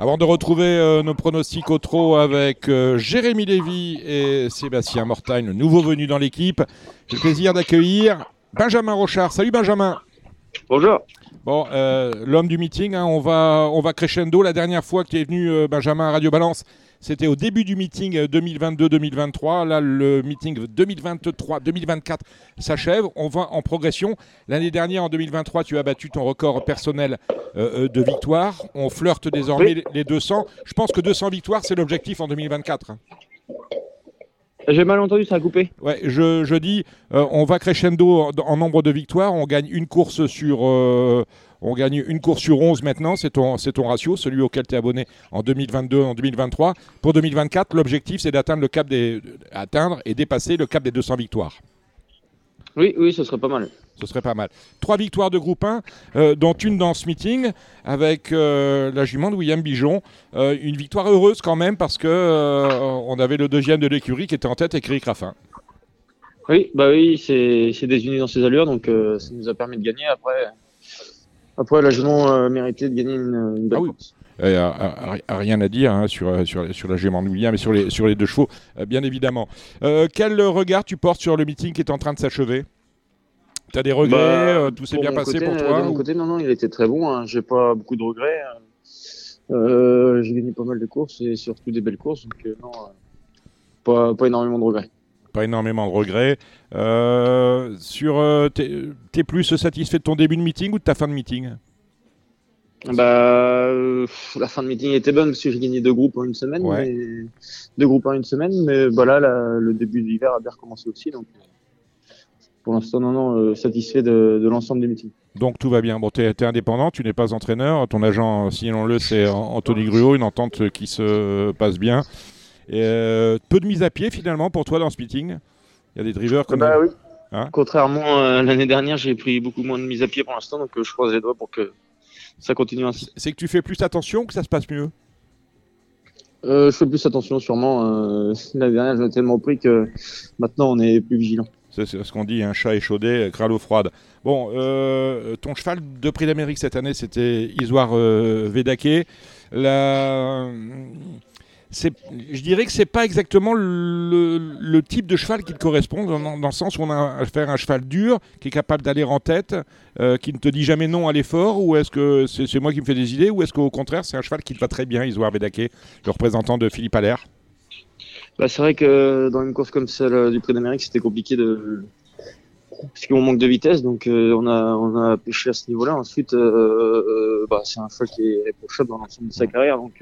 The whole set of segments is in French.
Avant de retrouver euh, nos pronostics au trot avec euh, Jérémy Lévy et Sébastien Mortagne, nouveau venu dans l'équipe, j'ai le plaisir d'accueillir Benjamin Rochard. Salut Benjamin. Bonjour. Bon, euh, l'homme du meeting, hein, on, va, on va crescendo. La dernière fois que tu es venu, Benjamin, à Radio Balance, c'était au début du meeting 2022-2023. Là, le meeting 2023-2024 s'achève. On va en progression. L'année dernière, en 2023, tu as battu ton record personnel de victoires. On flirte désormais les 200. Je pense que 200 victoires, c'est l'objectif en 2024. J'ai mal entendu, ça a coupé. Ouais, je, je dis, on va crescendo en, nombre de victoires. On gagne une course sur, on gagne une course sur 11 maintenant, c'est ton, ton ratio, celui auquel tu es abonné en 2022, en 2023. Pour 2024, l'objectif, c'est d'atteindre le cap des, atteindre et dépasser le cap des 200 victoires. Oui, oui, ce serait pas mal. Ce serait pas mal. Trois victoires de groupe 1, euh, dont une dans ce meeting avec euh, la jument de William Bijon. Euh, une victoire heureuse quand même parce que on avait le deuxième de l'écurie qui était en tête et Eric Raffin. Oui, bah oui, c'est désunis dans ses allures, donc ça nous a permis de gagner. Après, après, la jument méritait de gagner une, belle ah course. rien à dire hein, sur, sur, sur, la William et sur les, sur les deux chevaux, bien évidemment. quel regard tu portes sur le meeting qui est en train de s'achever? Tu as des regrets bah, Tout s'est bien passé pour toi De mon côté, non, non, il était très bon. Hein. J'ai pas beaucoup de regrets. Hein. Euh, j'ai gagné pas mal de courses et surtout des belles courses. Donc, euh, non, pas, pas énormément de regrets pas énormément de regrets. Euh, sur, t'es, es plus satisfait de ton début de meeting ou de ta fin de meeting? Bah, la fin de meeting était bonne parce que j'ai gagné deux groupes en une semaine, deux groupes en une semaine, mais voilà, le début de l'hiver a bien recommencé aussi, donc pour l'instant, non, non, satisfait de, l'ensemble des meetings. Donc tout va bien. Bon, tu es, indépendant, tu n'es pas entraîneur. Ton agent, signalons-le, c'est Anthony Gruot, une entente qui se passe bien. Et, euh, peu de mise à pied finalement pour toi dans ce meeting? Il y a des drivers comme. Bah oui. Hein? Contrairement à l'année dernière, j'ai pris beaucoup moins de mise à pied pour l'instant, donc euh, je croise les doigts pour que ça continue ainsi. C'est que tu fais plus attention ou que ça se passe mieux? Euh, Je fais plus attention sûrement. l'année dernière, j'en ai tellement pris que maintenant on est plus vigilant. C'est ce qu'on dit, un chat échaudé, crâne l'eau froide. Bon, ton cheval de prix d'Amérique cette année, c'était Isoire Vedake. La je dirais que c'est pas exactement le, type de cheval qui te correspond, dans, le sens où on a affaire à un cheval dur, qui est capable d'aller en tête, euh, qui ne te dit jamais non à l'effort, ou est-ce que c'est moi qui me fais des idées, ou est-ce qu'au contraire c'est un cheval qui te va très bien, Isoar Vedake, le représentant de Philippe Allaire? Bah, C'est vrai que dans une course comme celle du Prix d'Amérique, c'était compliqué de. Parce qu'on manque de vitesse, donc euh, on, a, on a pêché à ce niveau-là. Ensuite, euh, bah, c'est un cheval qui est réprochable dans l'ensemble de sa carrière, donc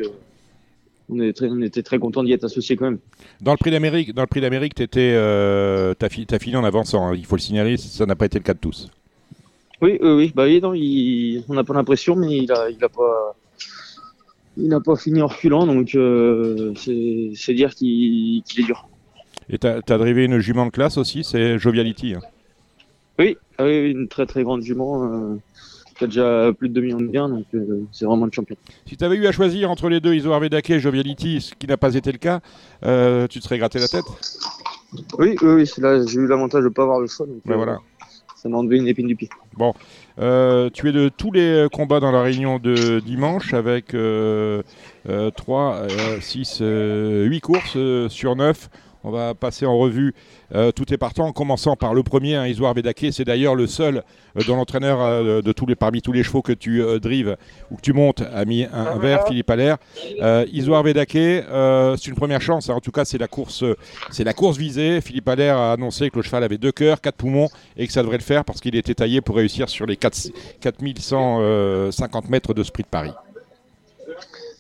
on, était très content d'y être associé quand même. Dans le prix d'Amérique, dans le prix d'Amérique, t'étais, euh, t'as, fini en avançant. Hein. il faut le signaler, ça n'a pas été le cas de tous. Oui, oui, bah oui, non, on n'a pas l'impression, mais il a, il a pas, il n'a pas fini en reculant, donc euh, c'est, dire qu'il, est dur. Et tu as drivé une jument de classe aussi, c'est Joviality. Hein. Oui, ah oui, une très très grande jument. Euh, qui a déjà plus de 2 millions de gains, donc euh, c'est vraiment le champion. Si tu avais eu à choisir entre les deux, Isoar Vedake et Joviality, ce qui n'a pas été le cas, euh, tu te serais gratté la tête? Oui, oui, oui là j'ai eu l'avantage de ne pas avoir le choix. Donc, ben voilà. Ça m'a enlevé une épine du pied. Bon, tu es de tous les combats dans la réunion de dimanche avec 3, 6, 8 courses sur 9. On va passer en revue euh, tout est partant, en commençant par le premier, hein, Isoar Vedake. C'est d'ailleurs le seul euh, dont l'entraîneur euh, de tous les, parmi tous les chevaux que tu drives ou que tu montes a mis un, verre, Philippe Allaire. Isoar Vedake, c'est une première chance. Hein. En tout cas, c'est la course, c'est la course visée. Philippe Allaire a annoncé que le cheval avait deux cœurs, quatre poumons et que ça devrait le faire parce qu'il était taillé pour réussir sur les 4, 4150 mètres de sprint Paris.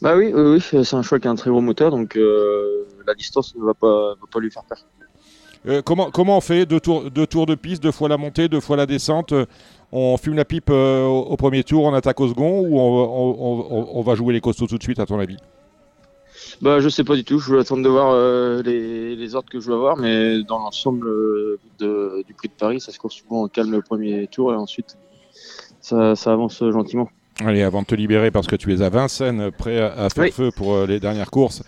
Bah oui, oui, c'est un choix qui a un très gros moteur, donc la distance ne va pas, va pas lui faire peur. Euh, comment, comment on fait deux tours, deux tours de piste, deux fois la montée, deux fois la descente On fume la pipe euh, au, premier tour, on attaque au second ou on, va jouer les costauds tout de suite à ton avis? Bah, je sais pas du tout. Je vais attendre de voir euh, les, ordres que je vais avoir, mais dans l'ensemble du prix de Paris, ça se court souvent au calme le premier tour et ensuite ça, avance gentiment. Allez, avant de te libérer, parce que tu es à Vincennes, prêt à, faire feu pour les dernières courses,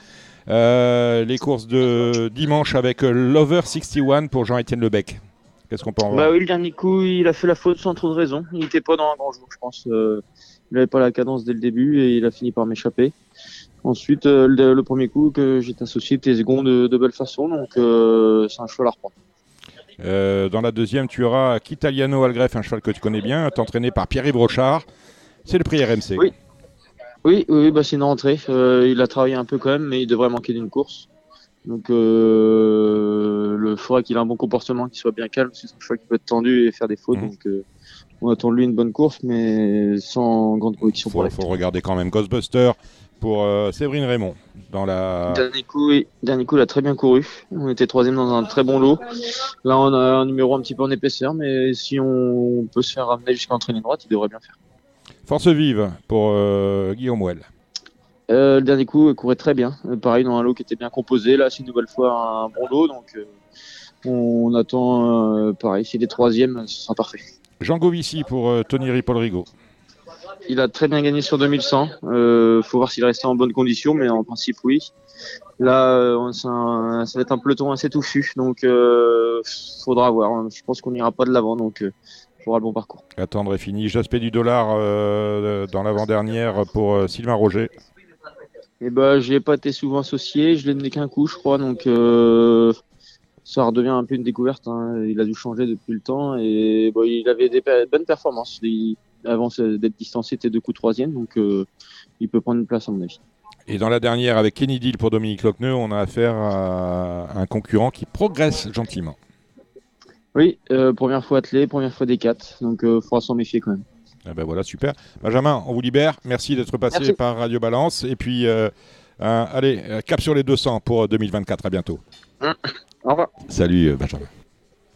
euh, les courses de dimanche avec Lover 61 pour Jean-Étienne Lebec. Qu'est-ce qu'on peut en Bah oui, le dernier coup, il a fait la faute sans trop de raison. Il n'était pas dans un grand jour, je pense. Euh, il n'avait pas la cadence dès le début et il a fini par m'échapper. Ensuite, euh, le, le premier coup que j'étais associé était second de, de belle façon, donc euh, c'est un cheval à reprendre. Euh, Dans la deuxième, tu auras Kitaliano Algreffe, un cheval que tu connais bien, entraîné par Pierre-Yves Brochard. C'est le prix RMC. Oui. Oui, oui, bah c'est une rentrée. Euh, il a travaillé un peu quand même, mais il devrait manquer d'une course. Donc, euh, le faudrait qu'il ait un bon comportement, qu'il soit bien calme. C'est un cheval qui peut être tendu et faire des fautes. Mhm. Donc, euh, on attend de lui une bonne course, mais sans grande conviction pour Il faut, regarder quand même Ghostbuster pour euh, Séverine Raymond. Dans la... Dernier coup, oui. Dernier coup, il a très bien couru. On était troisième dans un très bon lot. Là, on a un numéro un petit peu en épaisseur, mais si on peut se faire ramener jusqu'à l'entraînement droite, il devrait bien faire. Force vive pour euh, Guillaume Well. Euh, le dernier coup, il courait très bien. Euh, pareil, dans un lot qui était bien composé. Là, c'est une nouvelle fois un bon lot, donc on attend pareil. S'il est troisième, ce sera parfait. Jean Govici pour Tony Ripoll-Rigaud. Il a très bien gagné sur 2100. Euh, faut voir s'il restait en bonne condition, mais en principe, oui. Là, un- ça va être un peloton assez touffu, donc euh, faudra voir. Je pense qu'on n'ira pas de l'avant, donc euh, le bon parcours. Attendre est fini. J'aspect du dollar euh, dans l'avant-dernière pour euh, Sylvain Roger. Et ben, pas été souvent associé. Je l'ai donné qu'un coup, je crois, donc euh, ça redevient un peu une découverte. hein. Il a dû changer depuis le temps et bon, il avait des bonnes performances. Il- avant d'être distancé, était deux coups troisième, donc il peut prendre une place à mon avis. Et dans la dernière, avec Kenny Deal pour Dominique Lochneux, on a affaire à un concurrent qui progresse gentiment. Oui, euh, première fois attelé, première fois des quatre, donc euh, faudra s'en méfier quand même. Eh ben voilà, super. Benjamin, on vous libère. Merci d'être passé Merci. par Radio Balance. Et puis, euh, euh, allez, euh, cap sur les 200 pour 2024. À bientôt. Au revoir. Salut, euh, Benjamin.